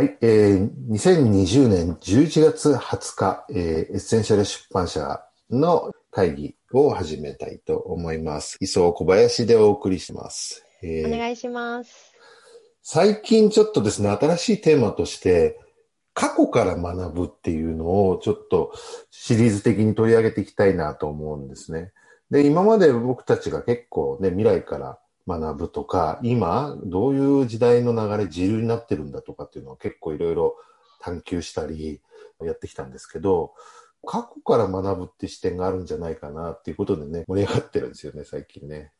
はい、えー、2020年11月20日、えー、エッセンシャル出版社の会議を始めたいと思います。磯小林でお送りします。えーお願いします。最近ちょっとですね、新しいテーマとして、過去から学ぶっていうのをちょっとシリーズ的に取り上げていきたいなと思うんですね。で、今まで僕たちが結構ね、未来から学ぶとか、今、どういう時代の流れ、自由になってるんだとかっていうのを結構いろいろ探求したりやってきたんですけど、過去から学ぶって視点があるんじゃないかなっていうことでね、盛り上がってるんですよね、最近ね。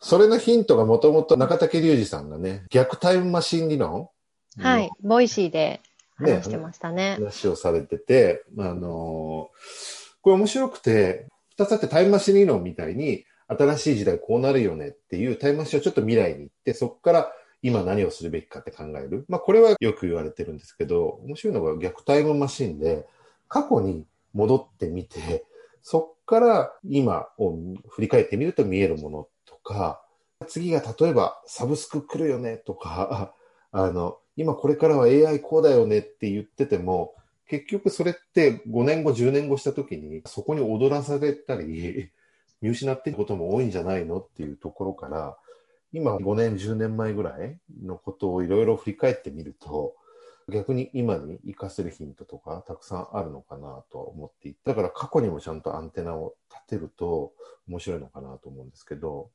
それのヒントがもともと中竹竜二さんがね、逆タイムマシン理論はい。 Voicy でね話してましたね。話をされてて、あのーこれ面白くて、二つあってタイムマシン理論みたいに、新しい時代こうなるよねっていうタイムマシンをちょっと未来に行って、そこから今何をするべきかって考える。まあこれはよく言われてるんですけど、面白いのが逆タイムマシンで、過去に戻ってみて、そこから今を振り返ってみると見えるものとか、次が例えばサブスク来るよねとか、あの、今これからは AI こうだよねって言ってても、結局それって5年後、10年後した時にそこに踊らされたり、見失っていることも多いんじゃないのっていうところから、今5年、10年前ぐらいのことをいろいろ振り返ってみると、逆に今に活かせるヒントとかたくさんあるのかなとは思っていて、だから過去にもちゃんとアンテナを立てると面白いのかなと思うんですけど、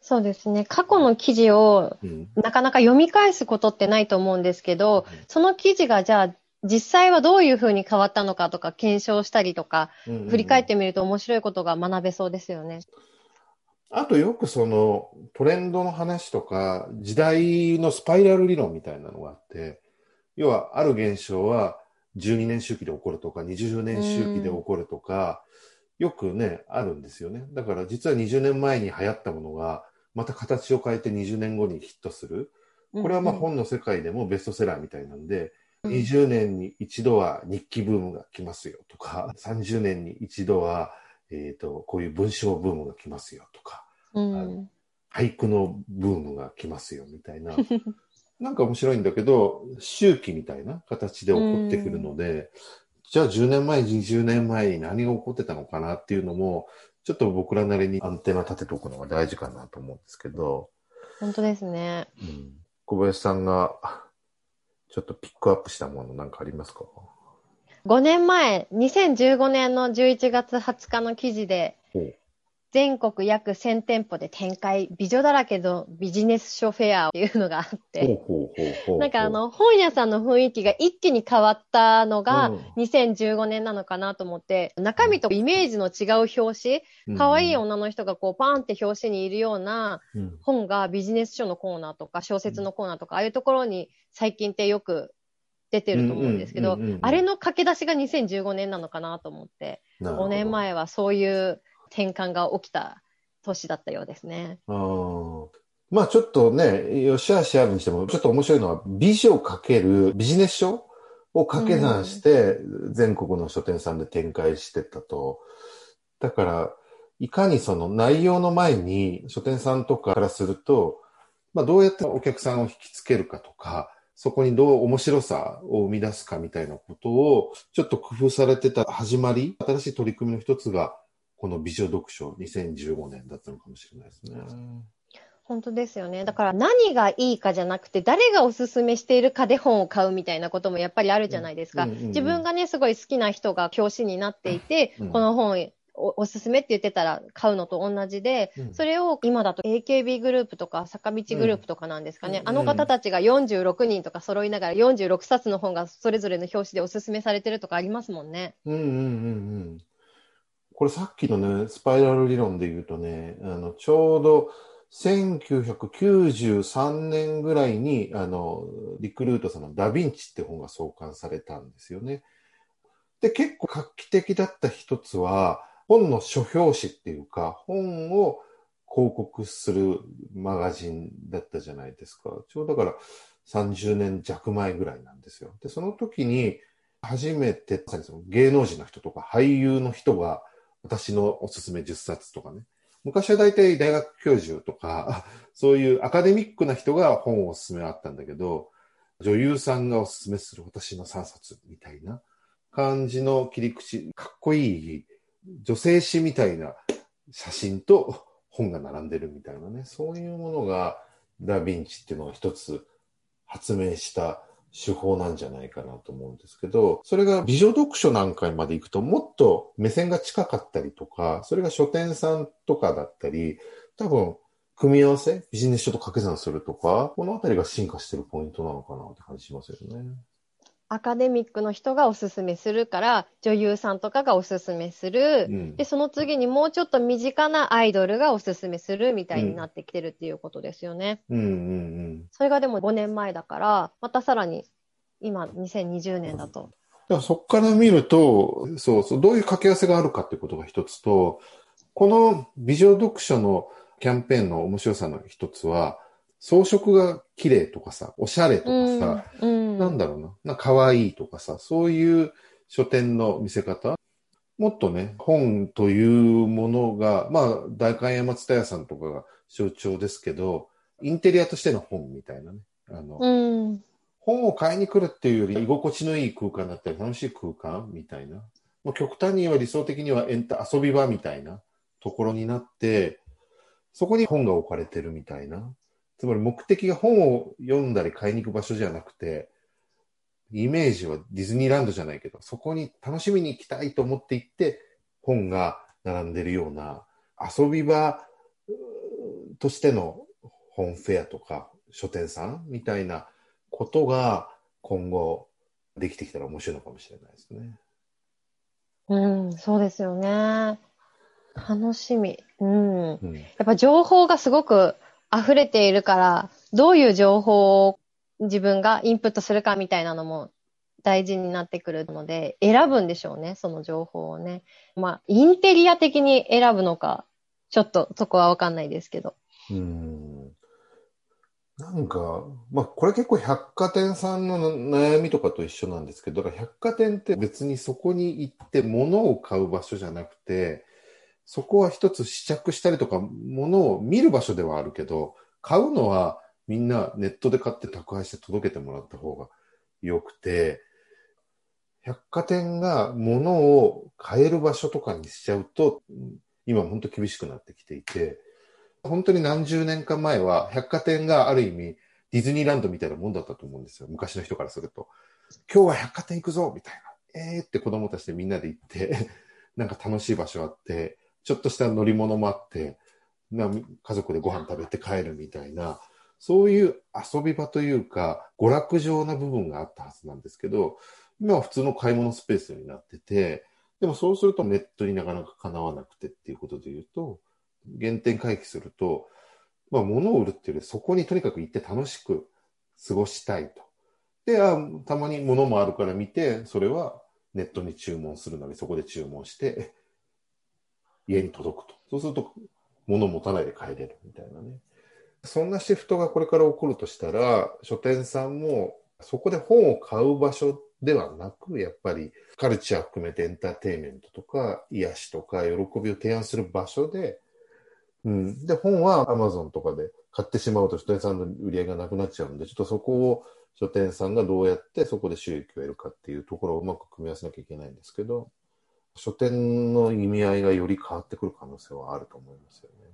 そうですね。過去の記事をうん。なかなか読み返すことってないと思うんですけど、その記事がじゃあ実際はどういうふうに変わったのかとか検証したりとか、振り返ってみると面白いことが学べそうですよね。あとよくそのトレンドの話とか時代のスパイラル理論みたいなのがあって、要はある現象は12年周期で起こるとか20年周期で起こるとか、よくね、あるんですよね。だから実は20年前に流行ったものがまた形を変えて20年後にヒットする。これはまあうん本の世界でもベストセラーみたいなんで、うん20年に一度は日記ブームが来ますよとか、30年に一度は、えっ、と、こういう文章ブームが来ますよとか、うん俳句のブームが来ますよみたいな。なんか面白いんだけど、周期みたいな形で起こってくるので、じゃあ10年前、20年前に何が起こってたのかなっていうのも、ちょっと僕らなりにアンテナ立てておくのが大事かなと思うんですけど、本当ですね。うん、小林さんがちょっとピックアップしたものなんかありますか？5年前、2015年の11月20日の記事で全国約1000店舗で展開、美女だらけのビジネス書フェアっていうのがあって。なんかあ、の、本屋さんの雰囲気が一気に変わったのがうん2015年なのかなと思って、中身とイメージの違う表紙、可愛い女の人がこうパーンって表紙にいるようなうん本がビジネス書のコーナーとか小説のコーナーとか、ああいうところに最近ってよく出てると思うんですけどあれの駆け出しが2015年なのかなと思って、5年。前はそういう転換が起きた年だったようですね。まあちょっとね、よしあしあるにしても、ちょっと面白いのは、美女かけるビジネス書を掛け算して、全国の書店さんで展開してたと。だから、いかにその内容の前に書店さんとかからすると、まあどうやってお客さんを引きつけるかとか、そこにどう面白さを生み出すかみたいなことを、ちょっと工夫されてた始まり、新しい取り組みの一つが、この美女読書2015年だったのかもしれないですね。本当ですよね。だから何がいいかじゃなくて、誰がおすすめしているかで本を買うみたいなこともやっぱりあるじゃないですか。自分がね、すごい好きな人が表紙になっていて、うんこの本おおすすめって言ってたら買うのと同じで、うんそれを今だと AKB グループとか坂道グループとかなんですかね。うんあの方たちが46人とか揃いながら46冊の本がそれぞれの表紙でおすすめされてるとかありますもんね。うんうんうんうん。これさっきのね、スパイラル理論で言うとね、あの、ちょうど1993年ぐらいに、あの、リクルートさんのダヴィンチって本が創刊されたんですよね。で、結構画期的だった一つは、本の書表紙っていうか、本を広告するマガジンだったじゃないですか。ちょうどだから30年弱前ぐらいなんですよ。で、その時に、初めて、その芸能人の人とか俳優の人が私のおすすめ10冊とかね。昔は大体大学教授とか、そういうアカデミックな人が本をおすすめあったんだけど、女優さんがおすすめする私の3冊みたいな感じの切り口、かっこいい女性誌みたいな写真と 本が並んでるみたいなね、そういうものがダヴィンチっていうのが一つ発明した手法なんじゃないかなと思うんですけど、それが美女読書なんかまで行くともっと目線が近かったりとか、それが書店さんとかだったり、多分組み合わせビジネス書と掛け算するとか、このあたりが進化してるポイントなのかなって感じしますよね。アカデミックの人がおすすめするから、女優さんとかがおすすめする、うん、で、その次にもうちょっと身近なアイドルがおすすめするみたいになってきてるっていうことですよね。うんうんうん、それがでも5年前だから、またさらに今2020年だと。だそこから見ると、そうそう、どういう掛け合わせがあるかってことが一つと、この美女読書のキャンペーンの面白さの一つは、装飾が綺麗とかさ、おしゃれとかさ、うん、なんだろうな、な可愛いとかさ、そういう書店の見せ方もっとね、本というものが、まあ、大観山蔦屋さんとかが象徴ですけど、インテリアとしての本みたいなね。あの、うん、本を買いに来るっていうより、居心地のいい空間だったり、楽しい空間みたいな。もう極端には理想的にはエンタ、遊び場みたいなところになって、そこに本が置かれてるみたいな。つまり目的が本を読んだり買いに行く場所じゃなくて、イメージはディズニーランドじゃないけど、そこに楽しみに行きたいと思って行って、本が並んでるような遊び場としての本フェアとか書店さんみたいなことが今後できてきたら面白いのかもしれないですね。うん、そうですよね。楽しみ。うん。うん、やっぱ情報がすごく溢れているから、どういう情報を自分がインプットするかみたいなのも大事になってくるので、選ぶんでしょうね、その情報をね。まあ、インテリア的に選ぶのか、ちょっとそこはわかんないですけど。うん。なんか、まあ、これ結構百貨店さんの悩みとかと一緒なんですけど、だから百貨店って別にそこに行って物を買う場所じゃなくて、そこは一つ試着したりとか、物を見る場所ではあるけど、買うのはみんなネットで買って宅配して届けてもらった方が良くて、百貨店が物を買える場所とかにしちゃうと、今本当厳しくなってきていて、本当に何十年か前は百貨店がある意味ディズニーランドみたいなもんだったと思うんですよ。昔の人からすると。今日は百貨店行くぞみたいな。えーって子供たちでみんなで行って なんか楽しい場所あって、ちょっとした乗り物もあって、な家族でご飯食べて帰るみたいな、そういう遊び場というか、娯楽場な部分があったはずなんですけど、今は普通の買い物スペースになってて、でもそうするとネットになかなかかなわなくてっていうことで言うと、原点回帰すると、まあ物を売るっていうよりそこにとにかく行って楽しく過ごしたいと。で、あたまに物もあるから見て、それはネットに注文するのにそこで注文して、家に届くと。そうすると、物を持たないで帰れるみたいなね。そんなシフトがこれから起こるとしたら、書店さんもそこで本を買う場所ではなく、やっぱりカルチャー含めてエンターテインメントとか、癒しとか、喜びを提案する場所で、うん。で、本は Amazon とかで買ってしまうと書店さんの売り上げがなくなっちゃうんで、ちょっとそこを書店さんがどうやってそこで収益を得るかっていうところをうまく組み合わせなきゃいけないんですけど、書店の意味合いがより変わってくる可能性はあると思いますよね。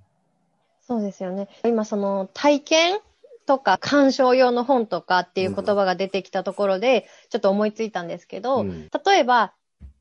そうですよね。今その体験とか鑑賞用の本とかっていう言葉が出てきたところで、ちょっと思いついたんですけど、うん、例えば、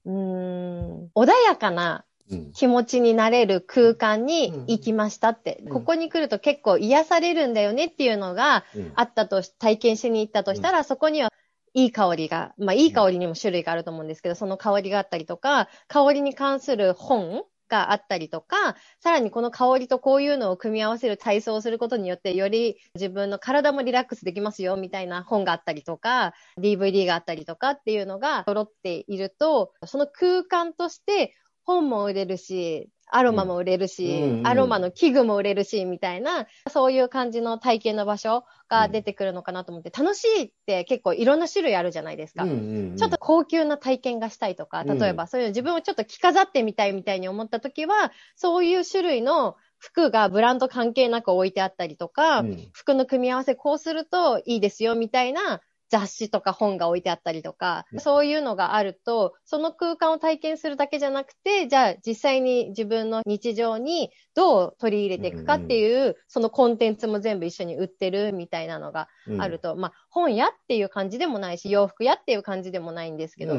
うん、穏やかな気持ちになれる空間に行きましたって、うん、ここに来ると結構癒されるんだよねっていうのがあったと、体験しに行ったとしたら、そこにはいい香りが、まあいい香りにも種類があると思うんですけど、その香りがあったりとか、香りに関する本があったりとか、さらにこの香りとこういうのを組み合わせる体操をすることによって、より自分の体もリラックスできますよ、みたいな本があったりとか、DVD があったりとかっていうのが揃っていると、その空間として本も売れるし、アロマも売れるし、うんうん、アロマの器具も売れるし、みたいな、そういう感じの体験の場所が出てくるのかなと思って、楽しいって結構いろんな種類あるじゃないですか。うんうんうん、ちょっと高級な体験がしたいとか、例えばそういう自分をちょっと着飾ってみたいみたいに思った時は、そういう種類の服がブランド関係なく置いてあったりとか、うん、服の組み合わせこうするといいですよみたいな雑誌とか本が置いてあったりとか、そういうのがあると、その空間を体験するだけじゃなくて、じゃあ実際に自分の日常にどう取り入れていくかっていう、うんうん、そのコンテンツも全部一緒に売ってるみたいなのがあると、うん、まあ本屋っていう感じでもないし、洋服屋っていう感じでもないんですけど、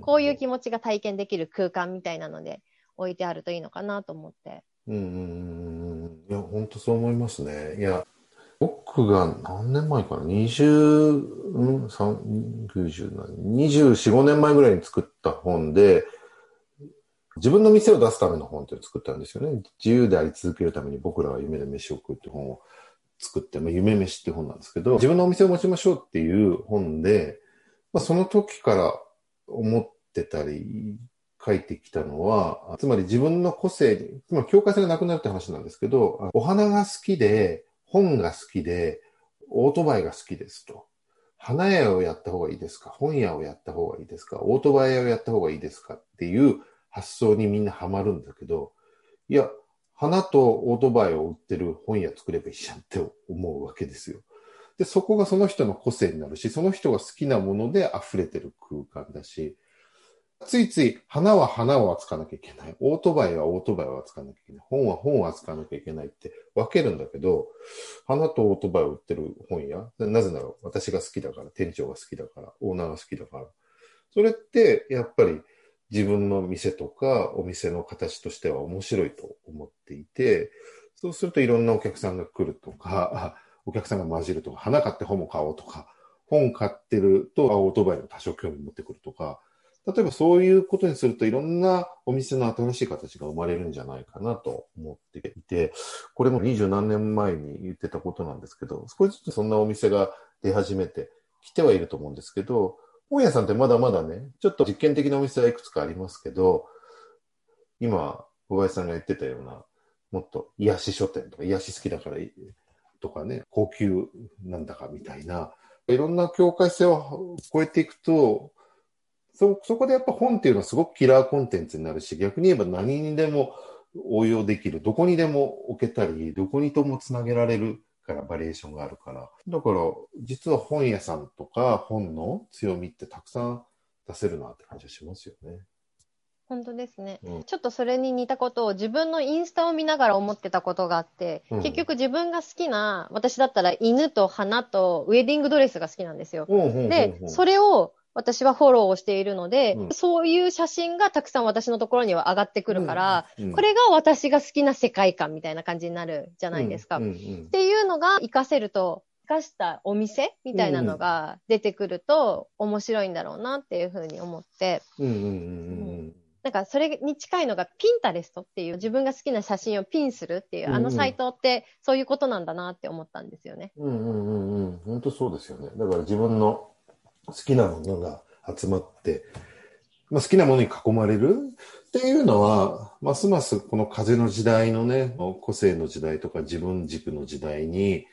こういう気持ちが体験できる空間みたいなので置いてあるといいのかなと思って。うんうんうん。いや、本当そう思いますね。いや、僕が何年前かな ?20、うん、3、90、24、5年前ぐらいに作った本で、自分の店を出すための本っていうのを作ったんですよね。自由であり続けるために僕らは夢で飯を食うって本を作って、まあ、夢飯って本なんですけど、自分のお店を持ちましょうっていう本で、まあ、その時から思ってたり、書いてきたのは、つまり自分の個性に、まり境界線がなくなるって話なんですけど、お花が好きで、本が好きで、オートバイが好きですと。花屋をやった方がいいですか？本屋をやった方がいいですか？オートバイ屋をやった方がいいですか？っていう発想にみんなハマるんだけど、いや、花とオートバイを売ってる本屋作ればいいじゃんって思うわけですよ。で、そこがその人の個性になるし、その人が好きなもので溢れてる空間だし、ついつい花は花を扱わなきゃいけない。オートバイはオートバイを扱わなきゃいけない。本は本を扱わなきゃいけないって分けるんだけど、花とオートバイを売ってる本屋なぜなら私が好きだから、店長が好きだから、オーナーが好きだから。それってやっぱり自分の店とかお店の形としては面白いと思っていて、そうするといろんなお客さんが来るとか、お客さんが混じるとか、花買って本も買おうとか、本買ってるとオートバイの多少興味持ってくるとか、例えばそういうことにするといろんなお店の新しい形が生まれるんじゃないかなと思っていて、これも二十何年前に言ってたことなんですけど、少しずつそんなお店が出始めてきてはいると思うんですけど、本屋さんってまだまだね、ちょっと実験的なお店はいくつかありますけど、今、小林さんが言ってたような、もっと癒し書店とか、癒し好きだからとかね、高級なんだかみたいな、いろんな境界線を超えていくと、そ、そこでやっぱ本っていうのはすごくキラーコンテンツになるし、逆に言えば何にでも応用できる。どこにでも置けたり、どこにともつなげられるからバリエーションがあるから。だから、実は本屋さんとか本の強みってたくさん出せるなって感じがしますよね。本当ですね、うん、ちょっとそれに似たことを自分のインスタを見ながら思ってたことがあって、うん、結局自分が好きな、私だったら犬と花とウェディングドレスが好きなんですよ。で、それを私はフォローをしているので、うん、そういう写真がたくさん私のところには上がってくるから、うんうん、これが私が好きな世界観みたいな感じになるじゃないですか。っていうのが活かせると、活かしたお店みたいなのが出てくると面白いんだろうなっていうふうに思って。なんかそれに近いのがピンタレストっていう自分が好きな写真をピンするっていう、あのサイトってそういうことなんだなって思ったんですよね。うんうんうんうん。本当そうですよね。だから自分の好きなものが集まって、まあ、好きなものに囲まれるっていうのは、ますますこの風の時代のね、個性の時代とか自分軸の時代に、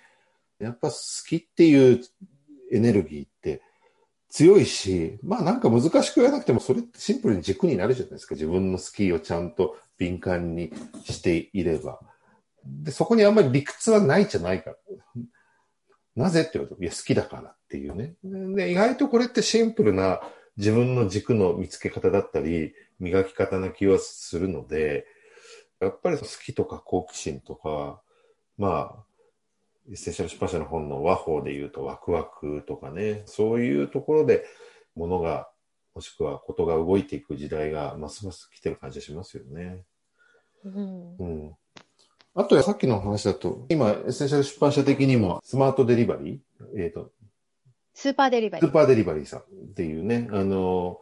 やっぱ好きっていうエネルギーって強いし、まあなんか難しく言わなくてもそれってシンプルに軸になるじゃないですか。自分の好きをちゃんと敏感にしていれば。で、そこにあんまり理屈はないじゃないか。なぜって言われいや、好きだからっていうね。で、意外とこれってシンプルな自分の軸の見つけ方だったり、磨き方な気はするので、やっぱり好きとか好奇心とか、まあ、エッセンシャル出版社の本の話法で言うとワクワクとかね、そういうところで物が、もしくはことが動いていく時代がますます来てる感じがしますよね。うん、うんあとさっきの話だと、今、エッセンシャル出版社的にも、スマートデリバリーえっ、ー、と、スーパーデリバリー。スーパーデリバリーさんっていうね、あの、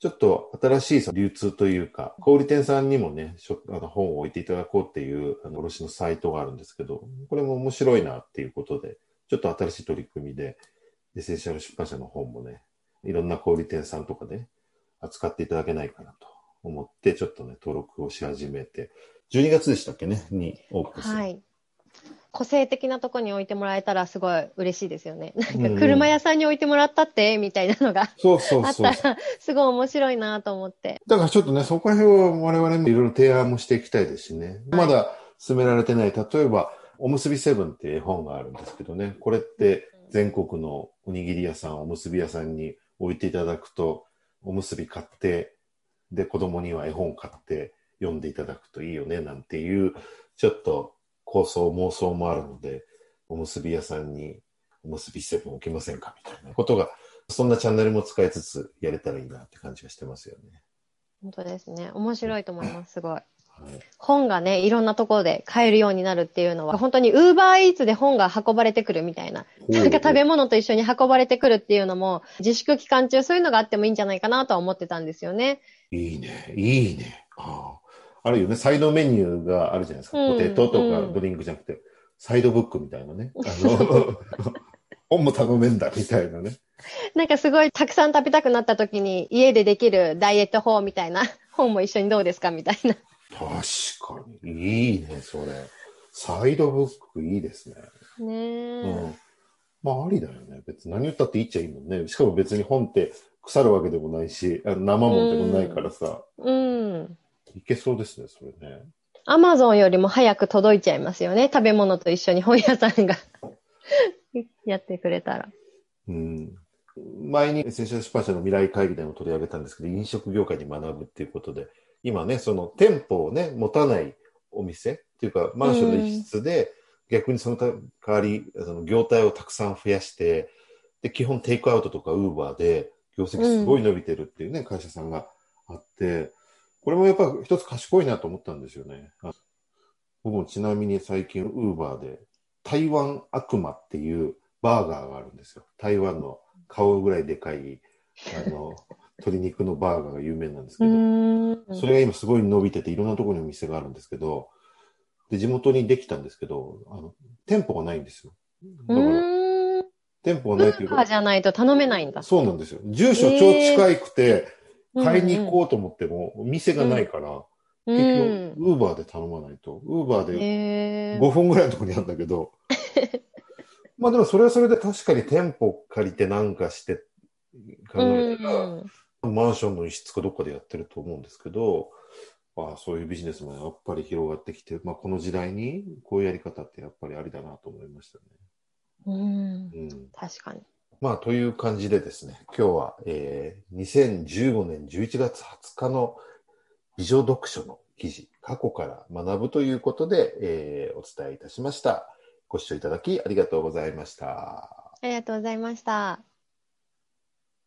ちょっと新しい流通というか、小売店さんにもね、あの本を置いていただこうっていうあの卸のサイトがあるんですけど、これも面白いなっていうことで、ちょっと新しい取り組みで、エッセンシャル出版社の本もね、いろんな小売店さんとかで扱っていただけないかなと思って、ちょっとね、登録をし始めて、12月でしたっけね、にオープンする。はい。個性的なとこに置いてもらえたらすごい嬉しいですよね。なんか車屋さんに置いてもらったって、みたいなのが、そうそうそう。あったら、すごい面白いなと思って。だからちょっとね、そこら辺を我々もいろいろ提案もしていきたいですしね。まだ進められてない、例えば、おむすびセブンっていう絵本があるんですけどね、これって全国のおにぎり屋さん、おむすび屋さんに置いていただくと、おむすび買って、で、子供には絵本買って読んでいただくといいよね、なんていう、ちょっと構想、妄想もあるので、おむすび屋さんにおむすびセブン置きませんかみたいなことが、そんなチャンネルも使いつつやれたらいいなって感じがしてますよね。本当ですね。面白いと思います、すごい。本がね、いろんなところで買えるようになるっていうのは、本当にウーバーイーツで本が運ばれてくるみたいな、なんか食べ物と一緒に運ばれてくるっていうのも、自粛期間中そういうのがあってもいいんじゃないかなとは思ってたんですよね。いいね、いいね。ああるよね、サイドメニューがあるじゃないですか。うん、ポテトとかドリンクじゃなくて、うん、サイドブックみたいなね。あの本も頼めんだみたいなね。なんかすごいたくさん食べたくなった時に家でできるダイエット法みたいな 本も一緒にどうですかみたいな。確かに。いいね、それ。サイドブックいいですね。ねえ。うん。まあ、ありだよね。別に何言ったっていいっちゃいいもんね。しかも別に本って腐るわけでもないし、生もんでもないからさ。うん。いけそうですね、それね。アマゾンよりも早く届いちゃいますよね。食べ物と一緒に本屋さんが やってくれたら。うん。前にエッセンシャル出版社の未来会議でも取り上げたんですけど、飲食業界に学ぶっていうことで、今ね、その店舗をね、持たないお店っていうか、マンションの一室で、逆にその代わり、その業態をたくさん増やして、で、基本テイクアウトとかウーバーで業績すごい伸びてるっていうね、うん、会社さんがあって、これもやっぱ一つ賢いなと思ったんですよね。僕もちなみに最近ウーバーで台湾悪魔っていうバーガーがあるんですよ。台湾の顔ぐらいでかい、あの、鶏肉のバーガーが有名なんですけど、それが今すごい伸びてて、いろんなところにお店があるんですけど、で、地元にできたんですけど、あの、店舗がないんですよ。だから、店舗がないというか。じゃないと頼めないんだ。そうなんですよ。住所超近くて、買いに行こうと思っても、お店がないから、結局、ウーバーで頼まないと。ウーバーで5分ぐらいのところにあるんだけど、まあでもそれはそれで確かに店舗借りてなんかして考えたら、マンションの一室かどっかでやってると思うんですけど、ああそういうビジネスもやっぱり広がってきて、まあ、この時代にこういうやり方ってやっぱりありだなと思いましたね。うん、うん、確かに。まあ、という感じでですね、今日は、えー、2015年11月20日の美女読書の記事、過去から学ぶということで、えー、お伝えいたしました。ご視聴いただきありがとうございました。ありがとうございました。